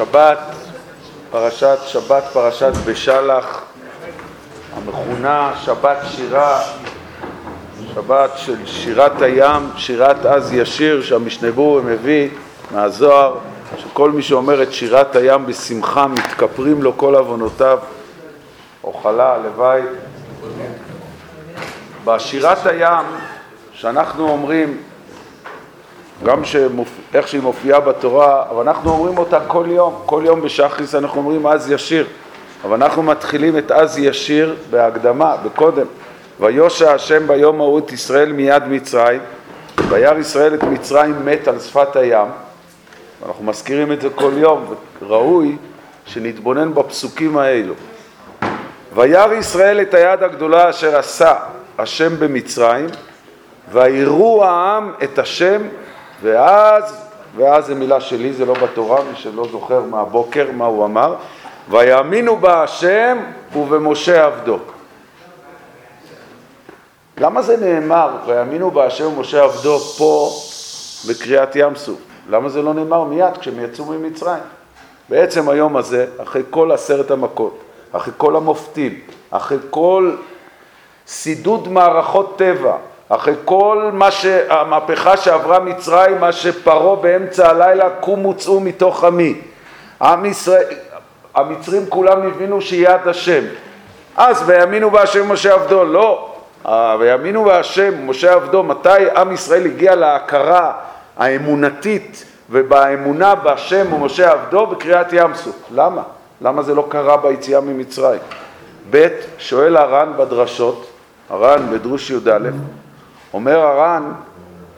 שבת, פרשת שבת, פרשת בשלח, המכונה שבת שירה, שבת של שירת הים, שירת אז ישיר שהמשנה ברורה מביא מהזוהר, שכל מי שאומר את שירת הים בשמחה מתכפרים לו כל עוונותיו, אוכלה, הלוואי. בשירת הים שאנחנו אומרים גם שמופ... איך שהיא מופיעה בתורה, אבל אנחנו אומרים אותה כל יום, כל יום בשחריס אנחנו אומרים אז ישיר, אבל אנחנו מתחילים את אז ישיר בהקדמה, בקודם. ויושע השם ביום ההוא את ישראל מיד מצרים, וירא ישראל את מצרים מת על שפת הים, אנחנו מזכירים את זה כל יום, וראוי שנתבונן בפסוקים האלו. וירא ישראל את היד הגדולה אשר עשה השם במצרים, ויראו העם את השם ואז, ואז זה מילה שלי, זה לא בתורה, מי שלא זוכר מהבוקר מה הוא אמר, ויאמינו בה השם ובמשה עבדו. למה זה נאמר, ויאמינו בה השם ומשה עבדו פה בקריאת ים סוף? למה זה לא נאמר מיד כשהם יצאו ממצרים? בעצם היום הזה, אחרי כל עשרת המכות, אחרי כל המופתים, אחרי כל סידוד מערכות טבע, אחרי כל מה שהמהפכה שעברה מצרים, מה שפרעה באמצע הלילה, קומו צאו מתוך עמי. עם ישראל, המצרים כולם הבינו שיד השם. אז ויאמינו בהשם משה עבדו, לא, ויאמינו בהשם משה עבדו, מתי עם ישראל הגיע להכרה האמונתית ובאמונה בהשם ומשה עבדו? בקריאת ים סוף. למה? למה זה לא קרה ביציאה ממצרים? ב', שואל הר"ן בדרשות, הר"ן בדרוש י"א, אומר הר"ן,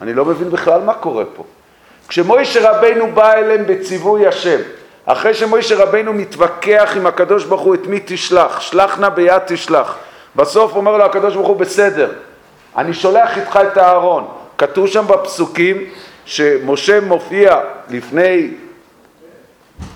אני לא מבין בכלל מה קורה פה. כשמוישה רבנו בא אליהם בציווי השם, אחרי שמוישה רבנו מתווכח עם הקדוש ברוך הוא את מי תשלח, שלח נא ביד תשלח. בסוף אומר לו הקדוש ברוך הוא בסדר, אני שולח איתך את הארון. כתוב שם בפסוקים שמשה מופיע לפני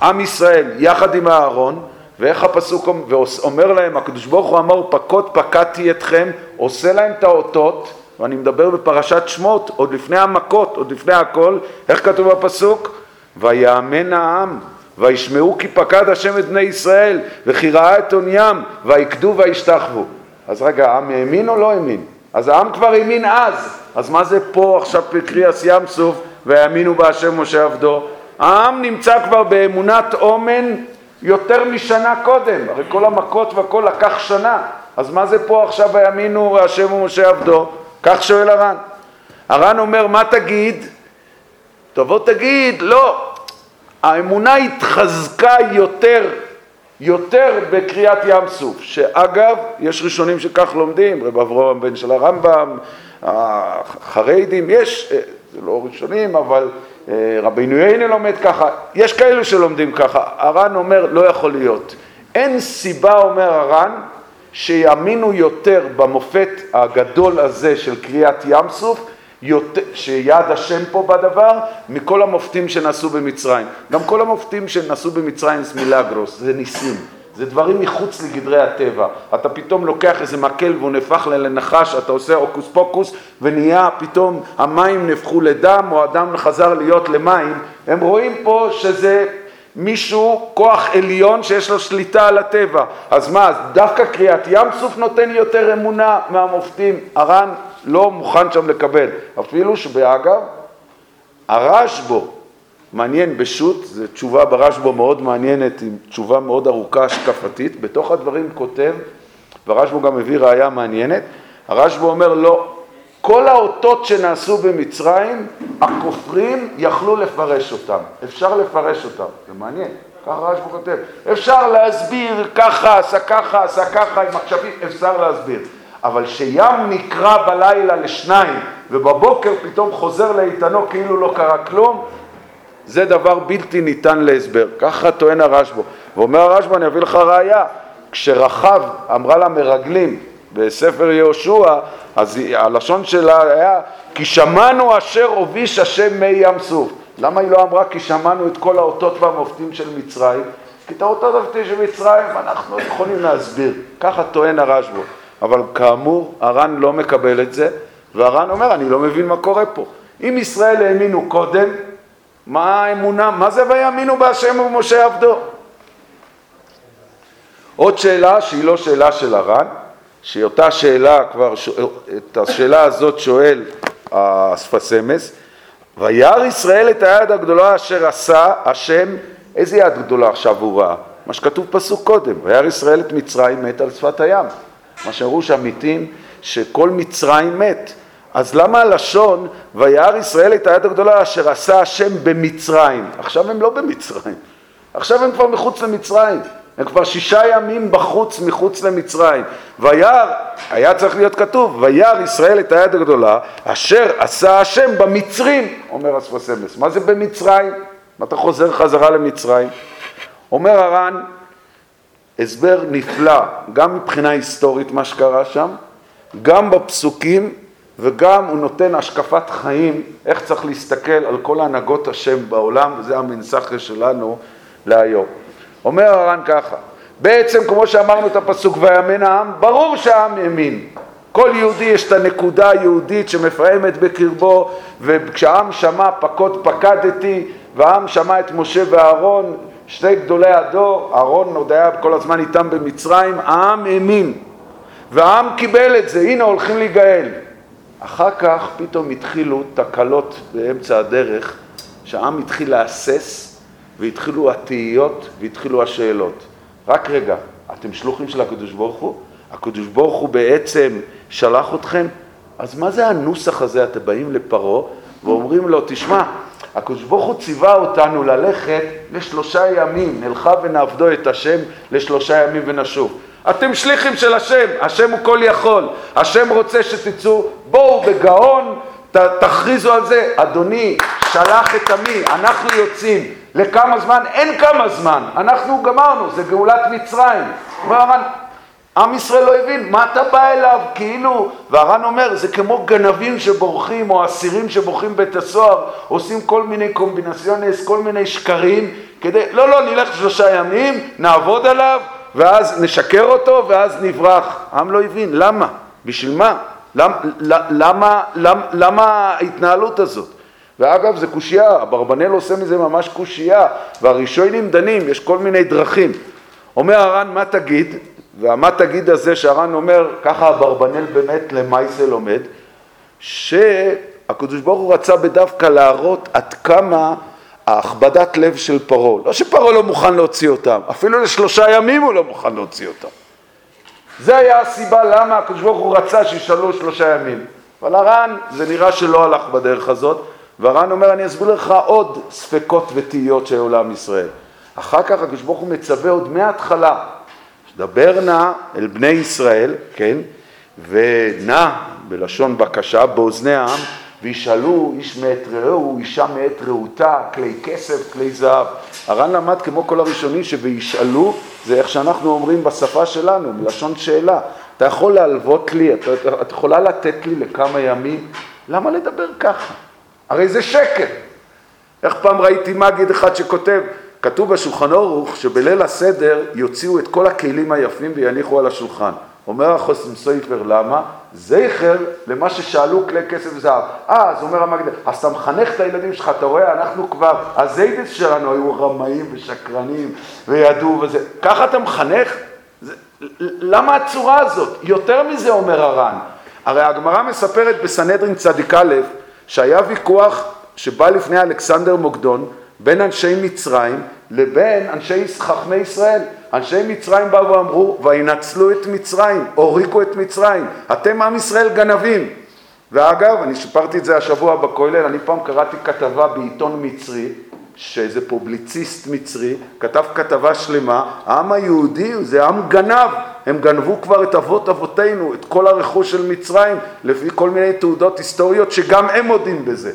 עם ישראל יחד עם הארון ואיך הפסוק ואומר להם הקדוש ברוך הוא אמר פקוד פקדתי אתכם עושה להם את האותות ואני מדבר בפרשת שמות, עוד לפני המכות, עוד לפני הכל, איך כתוב בפסוק? ויאמן העם, וישמעו כי פקד השם את בני ישראל, וכי ראה את עוניים, ויקדו וישתחוו. אז רגע, העם האמין או לא האמין? אז העם כבר האמין אז, אז מה זה פה עכשיו בקריאס ים סוף, ויאמינו בהשם משה עבדו? העם נמצא כבר באמונת אומן יותר משנה קודם, הרי כל המכות והכל לקח שנה, אז מה זה פה עכשיו ויאמינו השם ומשה עבדו? כך שואל הר"ן. הר"ן אומר, מה תגיד? תבוא תגיד, לא, האמונה התחזקה יותר, יותר בקריאת ים סוף, שאגב, יש ראשונים שכך לומדים, רב אברהם בן של הרמב"ם, החרדים, יש, אה, זה לא ראשונים, אבל אה, רבינו יינה לומד ככה, יש כאלו שלומדים ככה, הר"ן אומר, לא יכול להיות. אין סיבה, אומר הר"ן, שיאמינו יותר במופת הגדול הזה של קריאת ים סוף, שיד השם פה בדבר, מכל המופתים שנעשו במצרים. גם כל המופתים שנעשו במצרים זה מילגרוס, זה ניסים. זה דברים מחוץ לגדרי הטבע. אתה פתאום לוקח איזה מקל והוא נהפך לנחש, אתה עושה הוקוס פוקוס ונהיה פתאום המים נהפכו לדם או הדם חזר להיות למים. הם רואים פה שזה מישהו, כוח עליון שיש לו שליטה על הטבע. אז מה, דווקא קריאת ים סוף נותן יותר אמונה מהמופתים? הר"ן לא מוכן שם לקבל. אפילו שבאגב, הרשב"ו, מעניין בשו"ת, זו תשובה ברשב"ו מאוד מעניינת, עם תשובה מאוד ארוכה השקפתית, בתוך הדברים כותב, והרשב"ו גם מביא ראייה מעניינת, הרשב"ו אומר לא, כל האותות שנעשו במצרים, הכופרים יכלו לפרש אותם. אפשר לפרש אותם. זה מעניין, ככה רשב"י כותב. אפשר להסביר ככה, עשה ככה, עשה ככה, עם מחשבים, אפשר להסביר. אבל שים נקרע בלילה לשניים, ובבוקר פתאום חוזר לאיתנו כאילו לא קרה כלום, זה דבר בלתי ניתן להסבר. ככה טוען הרשב"ו. ואומר הרשב"ו, אני אביא לך ראייה. כשרחב אמרה למרגלים בספר יהושע, אז הלשון שלה היה כי שמענו אשר הוביש השם מי ים סוף. למה היא לא אמרה כי שמענו את כל האותות והמופתים של מצרים? כי את האותות והמופתים של מצרים אנחנו יכולים להסביר. ככה טוען הרשב"ו. אבל כאמור, הר"ן לא מקבל את זה, והר"ן אומר, אני לא מבין מה קורה פה. אם ישראל האמינו קודם, מה האמונה, מה זה ויאמינו בהשם ובמשה עבדו? עוד שאלה שהיא לא שאלה של הר"ן, שהיא אותה שאלה כבר, את השאלה הזאת שואל האספסמס, וירא ישראל את היד הגדולה אשר עשה השם, איזה יד גדולה עכשיו הוא ראה? מה שכתוב פסוק קודם, וירא ישראל את מצרים מת על שפת הים. מה שאמרו שהמיתים שכל מצרים מת. אז למה הלשון וירא ישראל את היד הגדולה אשר עשה השם במצרים? עכשיו הם לא במצרים, עכשיו הם כבר מחוץ למצרים. הם כבר שישה ימים בחוץ, מחוץ למצרים. וירא, היה צריך להיות כתוב, וירא ישראל את היד הגדולה, אשר עשה השם במצרים, אומר אספסמס. מה זה במצרים? מה אתה חוזר חזרה למצרים? אומר הר"ן, הסבר נפלא, גם מבחינה היסטורית מה שקרה שם, גם בפסוקים וגם הוא נותן השקפת חיים, איך צריך להסתכל על כל הנהגות השם בעולם, וזה המנסחה שלנו להיום. אומר הר"ן ככה, בעצם כמו שאמרנו את הפסוק ויאמן העם, ברור שהעם האמין. כל יהודי יש את הנקודה היהודית שמפעמת בקרבו, וכשהעם שמע פקוד פקדתי, והעם שמע את משה ואהרון, שני גדולי הדור, אהרון עוד היה כל הזמן איתם במצרים, העם האמין, והעם קיבל את זה, הנה הולכים להיגאל. אחר כך פתאום התחילו תקלות באמצע הדרך, שהעם התחיל להסס והתחילו התהיות והתחילו השאלות. רק רגע, אתם שלוחים של הקדוש ברוך הוא? הקדוש ברוך הוא בעצם שלח אתכם? אז מה זה הנוסח הזה? אתם באים לפרעה ואומרים לו, תשמע, הקדוש ברוך הוא ציווה אותנו ללכת לשלושה ימים, נלכה ונעבדו את השם לשלושה ימים ונשוב. אתם שליחים של השם, השם הוא כל יכול, השם רוצה שתצאו, בואו בגאון, ת, תכריזו על זה, אדוני, שלח את עמי, אנחנו יוצאים, לכמה זמן? אין כמה זמן, אנחנו גמרנו, זה גאולת מצרים. אומר הר"ן, עם ישראל לא הבין, מה אתה בא אליו? כאילו, והר"ן אומר, זה כמו גנבים שבורחים, או אסירים שבורחים בית הסוהר, עושים כל מיני קומבינציונס, כל מיני שקרים, כדי, לא, לא, נלך שלושה ימים, נעבוד עליו, ואז נשקר אותו, ואז נברח. העם לא הבין, למה? בשביל מה? למה, למה, למה, ההתנהלות הזאת? ואגב, זה קושייה, אברבנאל עושה מזה ממש קושייה, והראשונים דנים, יש כל מיני דרכים. אומר הר"ן, מה תגיד? והמה תגיד הזה שהר"ן אומר, ככה אברבנאל באמת למעשה לומד, שהקדוש ברוך הוא רצה בדווקא להראות עד כמה ההכבדת לב של פרעה, לא שפרעה לא מוכן להוציא אותם, אפילו לשלושה ימים הוא לא מוכן להוציא אותם. זה היה הסיבה למה הקדוש ברוך הוא רצה שישאלו שלושה ימים. אבל הר"ן, זה נראה שלא הלך בדרך הזאת, והר"ן אומר, אני אסביר לך עוד ספקות ותהיות שהיו לעם ישראל. אחר כך הקדוש ברוך הוא מצווה עוד מההתחלה, דבר נא אל בני ישראל, כן, ונא בלשון בקשה באוזני העם, וישאלו איש מאת רעהו, אישה מאת רעותה, כלי כסף, כלי זהב. הר"ן למד כמו כל הראשונים ש"וישאלו" זה איך שאנחנו אומרים בשפה שלנו, מלשון שאלה. אתה יכול להלוות לי, את, את יכולה לתת לי לכמה ימים? למה לדבר ככה? הרי זה שקר. איך פעם ראיתי מגיד אחד שכותב, כתוב בשולחן אורוך שבליל הסדר יוציאו את כל הכלים היפים ויניחו על השולחן. אומר החוסם סופר, למה? זכר למה ששאלו כלי כסף וזהב. אה, אז אומר המגדל, אז אתה מחנך את הילדים שלך, אתה רואה, אנחנו כבר, הזיידס שלנו היו רמאים ושקרנים וידעו וזה. ככה אתה מחנך? זה, למה הצורה הזאת? יותר מזה אומר הר"ן. הרי הגמרא מספרת בסנהדרין צדיק א', שהיה ויכוח שבא לפני אלכסנדר מוקדון בין אנשי מצרים לבין אנשי חכמי ישראל. אנשי מצרים באו ואמרו, וינצלו את מצרים, הוריקו את מצרים, אתם עם ישראל גנבים. ואגב, אני סיפרתי את זה השבוע בכולל, אני פעם קראתי כתבה בעיתון מצרי, שאיזה פובליציסט מצרי כתב כתבה שלמה, העם היהודי זה עם גנב, הם גנבו כבר את אבות אבותינו, את כל הרכוש של מצרים, לפי כל מיני תעודות היסטוריות שגם הם מודים בזה.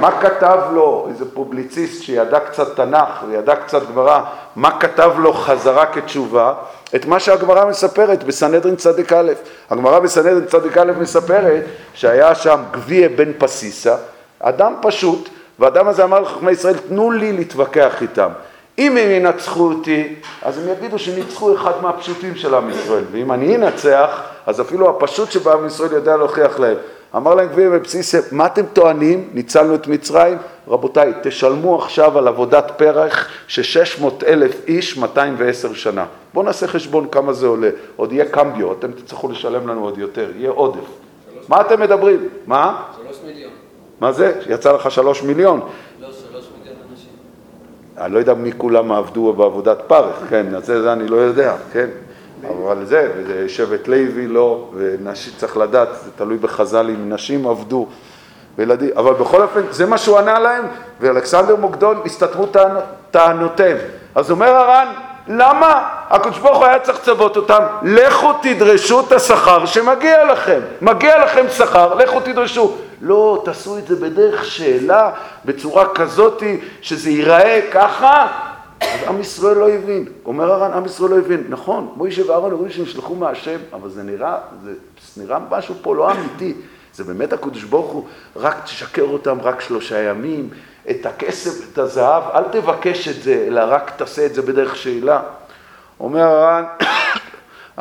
מה כתב לו איזה פובליציסט שידע קצת תנ"ך וידע קצת גמרא, מה כתב לו חזרה כתשובה? את מה שהגמרא מספרת בסנהדרין צדיק א'. הגמרא בסנהדרין צדיק א' מספרת שהיה שם גביע בן פסיסה, אדם פשוט, והאדם הזה אמר לחכמי ישראל, תנו לי להתווכח איתם. אם הם ינצחו אותי, אז הם יגידו שניצחו אחד מהפשוטים של עם ישראל, ואם אני אנצח, אז אפילו הפשוט שבעם ישראל יודע להוכיח להם. אמר להם גביעים בבסיס, מה אתם טוענים? ניצלנו את מצרים? רבותיי, תשלמו עכשיו על עבודת פרח ש-600 אלף איש 210 שנה. בואו נעשה חשבון כמה זה עולה. עוד יהיה קמביו, אתם תצטרכו לשלם לנו עוד יותר, יהיה עודף. מה אתם מדברים? מה? שלוש מיליון. מה זה? יצא לך שלוש מיליון. לא, שלוש מיליון אנשים. אני לא יודע מי כולם עבדו בעבודת פרך, כן, אז זה אני לא יודע, כן, אבל זה, שבט לוי לא, ונשים צריך לדעת, זה תלוי בחז"ל אם נשים עבדו, וילדים, אבל בכל אופן, זה מה שהוא ענה להם, ואלכסנדר מוקדון הסתתמו טענ- טענותיהם. אז אומר הר"ן, למה הקדוש ברוך הוא היה צריך לצוות אותם? לכו תדרשו את השכר שמגיע לכם. מגיע לכם שכר, לכו תדרשו. לא, תעשו את זה בדרך שאלה, בצורה כזאתי, שזה ייראה ככה. אז עם ישראל לא הבין. אומר הר"ן, עם ישראל לא הבין. נכון, מוישה ואהרון אומרים שנשלחו מהשם, אבל זה נראה, זה נראה משהו פה לא אמיתי. זה באמת הקדוש ברוך הוא, רק תשקר אותם רק שלושה ימים, את הכסף, את הזהב, אל תבקש את זה, אלא רק תעשה את זה בדרך שאלה. אומר הר"ן,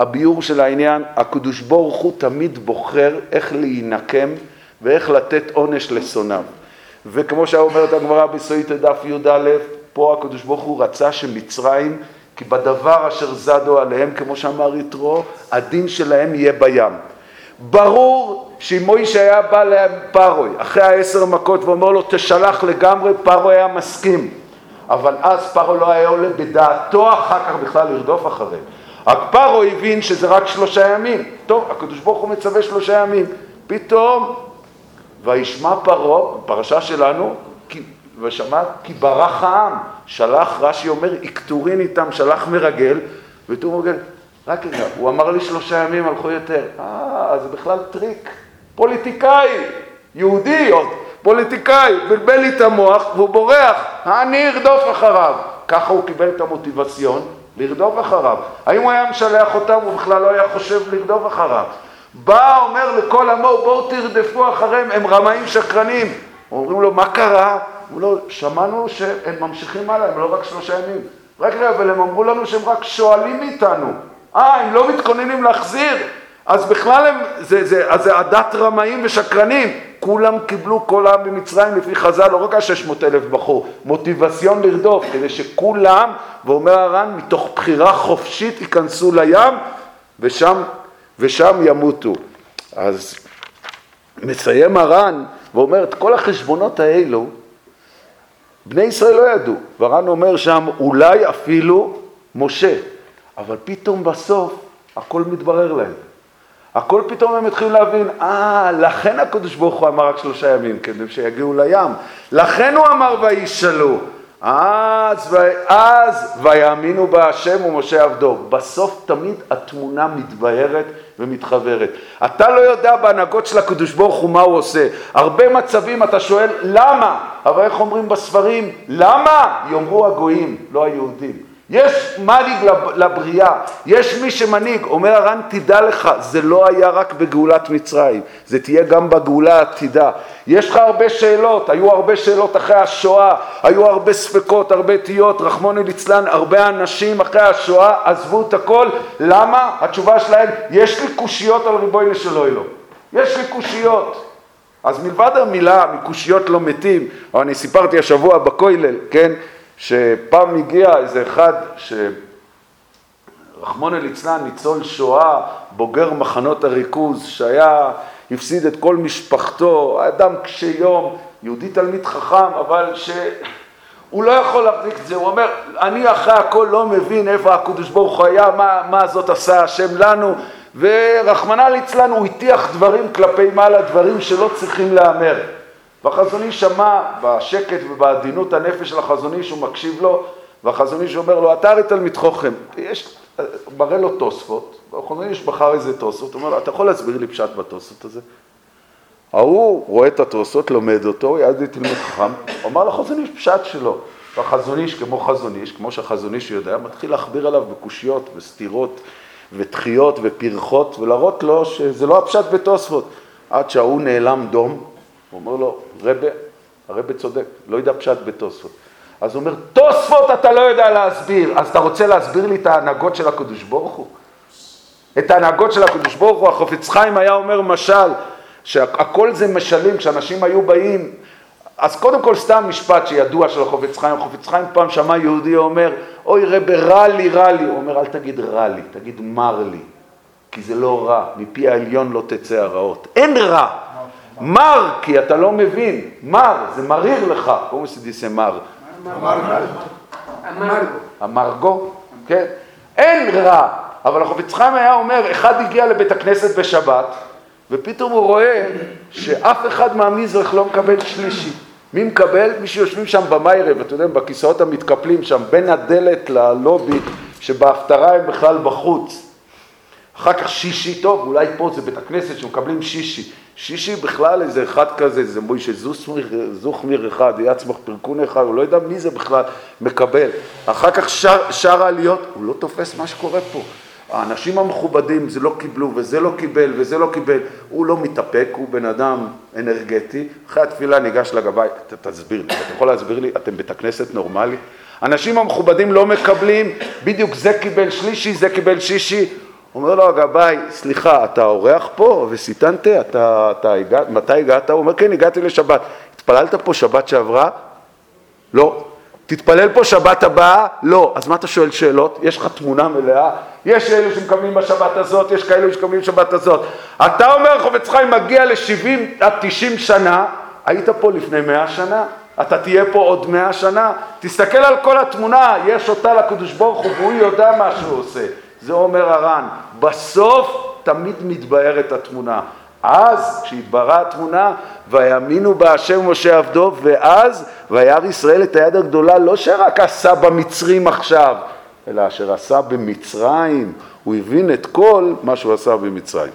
הביאור של העניין, הקדוש ברוך הוא תמיד בוחר איך להינקם ואיך לתת עונש לשונאיו. וכמו שאומרת הגמרא בסויטה דף י"א, פה הקדוש ברוך הוא רצה שמצרים, כי בדבר אשר זדו עליהם, כמו שאמר יתרו, הדין שלהם יהיה בים. ברור שאם מוישה היה בא לפרוי אחרי העשר מכות ואומר לו תשלח לגמרי, פרוי היה מסכים. אבל אז פרעה לא היה עולה בדעתו אחר כך בכלל לרדוף אחריהם. רק פרעה הבין שזה רק שלושה ימים. טוב, הקדוש ברוך הוא מצווה שלושה ימים. פתאום, וישמע פרעה, פרשה שלנו, ושמע כי ברח העם. שלח, רש"י אומר, איקטורין איתם, שלח מרגל, ותור מרגל, רק רגע, הוא אמר לי שלושה ימים הלכו יותר. אה, זה בכלל טריק. פוליטיקאי, יהודי עוד. פוליטיקאי, בלבל לי את המוח והוא בורח, אני ארדוף אחריו. ככה הוא קיבל את ה motivation לרדוף אחריו. אם הוא היה משלח אותם, הוא בכלל לא היה חושב לרדוף אחריו. בא, אומר לכל עמו, בואו תרדפו אחריהם, הם רמאים שקרנים. אומרים לו, מה קרה? הוא לא, שמענו שהם ממשיכים הלאה, הם לא רק שלושה ימים. רק רגע, אבל הם אמרו לנו שהם רק שואלים מאיתנו. אה, הם לא מתכוננים להחזיר? אז בכלל הם, זה, זה, אז זה עדת רמאים ושקרנים. כולם קיבלו כל העם במצרים לפי חז"ל, לא רק ה-600 אלף בחור, מוטיבציון לרדוף, כדי שכולם, ואומר הר"ן, מתוך בחירה חופשית ייכנסו לים ושם, ושם ימותו. אז מסיים הר"ן ואומר את כל החשבונות האלו, בני ישראל לא ידעו, והר"ן אומר שם אולי אפילו משה, אבל פתאום בסוף הכל מתברר להם. הכל פתאום הם התחילו להבין, אה, לכן הקדוש ברוך הוא אמר רק שלושה ימים, כדי שיגיעו לים. לכן הוא אמר וישאלו. אז, אז ויאמינו בהשם ומשה עבדו. בסוף תמיד התמונה מתבהרת ומתחוורת. אתה לא יודע בהנהגות של הקדוש ברוך הוא מה הוא עושה. הרבה מצבים אתה שואל למה, אבל איך אומרים בספרים? למה? יאמרו הגויים, לא היהודים. יש מנהיג לבריאה, יש מי שמנהיג, אומר הר"ן תדע לך, זה לא היה רק בגאולת מצרים, זה תהיה גם בגאולה העתידה. יש לך הרבה שאלות, היו הרבה שאלות אחרי השואה, היו הרבה ספקות, הרבה תהיות, רחמונו ליצלן, הרבה אנשים אחרי השואה עזבו את הכל, למה? התשובה שלהם, יש לי קושיות על ריבונו של עולם, יש לי קושיות. אז מלבד המילה, מקושיות לא מתים, אני סיפרתי השבוע בכולל, כן? שפעם הגיע איזה אחד שרחמונא ליצלן, ניצול שואה, בוגר מחנות הריכוז, שהיה, הפסיד את כל משפחתו, אדם קשה יום, יהודי תלמיד חכם, אבל שהוא לא יכול להחזיק את זה, הוא אומר, אני אחרי הכל לא מבין איפה הקדוש ברוך הוא היה, מה, מה זאת עשה השם לנו, ורחמנא ליצלן הוא הטיח דברים כלפי מעלה, דברים שלא צריכים להיאמר. והחזון איש שמע בשקט ובעדינות הנפש של החזון איש, הוא מקשיב לו, והחזון איש אומר לו, אתה הרי תלמיד חוכם, יש, מראה לו תוספות, והחזון איש בחר איזה תוספות, הוא אומר לו, אתה יכול להסביר לי פשט בתוספות הזה? ההוא רואה את התוספות, לומד אותו, יד תלמיד חכם, אומר לחזון איש פשט שלו. והחזון איש, כמו חזון איש, כמו שהחזון איש יודע, מתחיל להכביר עליו בקושיות וסתירות ודחיות ופרחות, ולהראות לו שזה לא הפשט בתוספות. עד שההוא נעלם דום, הוא אומר לו, רבה, הרבה צודק, לא יודע פשט בתוספות. אז הוא אומר, תוספות אתה לא יודע להסביר, אז אתה רוצה להסביר לי את ההנהגות של הקדוש ברוך הוא? את ההנהגות של הקדוש ברוך הוא, החופץ חיים היה אומר משל, שהכל זה משלים, כשאנשים היו באים, אז קודם כל סתם משפט שידוע של החופץ חיים, החופץ חיים פעם שמע יהודי אומר, אוי רבי רע לי, רע לי, הוא אומר אל תגיד רע לי, תגיד מר לי, כי זה לא רע, מפי העליון לא תצא הרעות, אין רע, מר, כי אתה לא מבין, מר, זה מריר לך, קוראים לזה דיסה מר. אמרגו, כן, אין רע, אבל החופץ חיים היה אומר, אחד הגיע לבית הכנסת בשבת, ופתאום הוא רואה שאף אחד מהמזרח לא מקבל שלישי. מי מקבל? מי שיושבים שם במיירב, אתה יודע, בכיסאות המתקפלים שם, בין הדלת ללובי, שבהפטרה הם בכלל בחוץ. אחר כך שישי, טוב, אולי פה זה בית הכנסת שמקבלים שישי. שישי בכלל איזה אחד כזה, זה מוישה זוכמיר אחד, יצמח פרקון אחד, הוא לא יודע מי זה בכלל מקבל. אחר כך שר, שר העליות, הוא לא תופס מה שקורה פה. האנשים המכובדים, זה לא קיבלו וזה לא קיבל וזה לא קיבל, הוא לא מתאפק, הוא בן אדם אנרגטי. אחרי התפילה ניגש לגבאי, תסביר לי, אתה יכול להסביר לי, אתם בית הכנסת נורמלי? אנשים המכובדים לא מקבלים, בדיוק זה קיבל שלישי, זה קיבל שישי. אומר לו הגבאי, סליחה, אתה אורח פה וסיטנת? אתה, אתה הגע, מתי הגעת? הוא אומר, כן, הגעתי לשבת. התפללת פה שבת שעברה? לא. תתפלל פה שבת הבאה? לא. אז מה אתה שואל שאלות? יש לך תמונה מלאה? יש אלו שמקבלים בשבת הזאת, יש כאלו שמקבלים בשבת הזאת. אתה אומר, חובץ חיים מגיע ל-70 עד 90 שנה, היית פה לפני 100 שנה? אתה תהיה פה עוד 100 שנה? תסתכל על כל התמונה, יש אותה לקדוש ברוך הוא והוא יודע מה שהוא עושה. זה אומר הר"ן. בסוף תמיד מתבהרת התמונה. אז כשהתבררה התמונה, ויאמינו בהשם משה עבדו, ואז וירא ישראל את היד הגדולה, לא שרק עשה במצרים עכשיו, אלא אשר עשה במצרים, הוא הבין את כל מה שהוא עשה במצרים.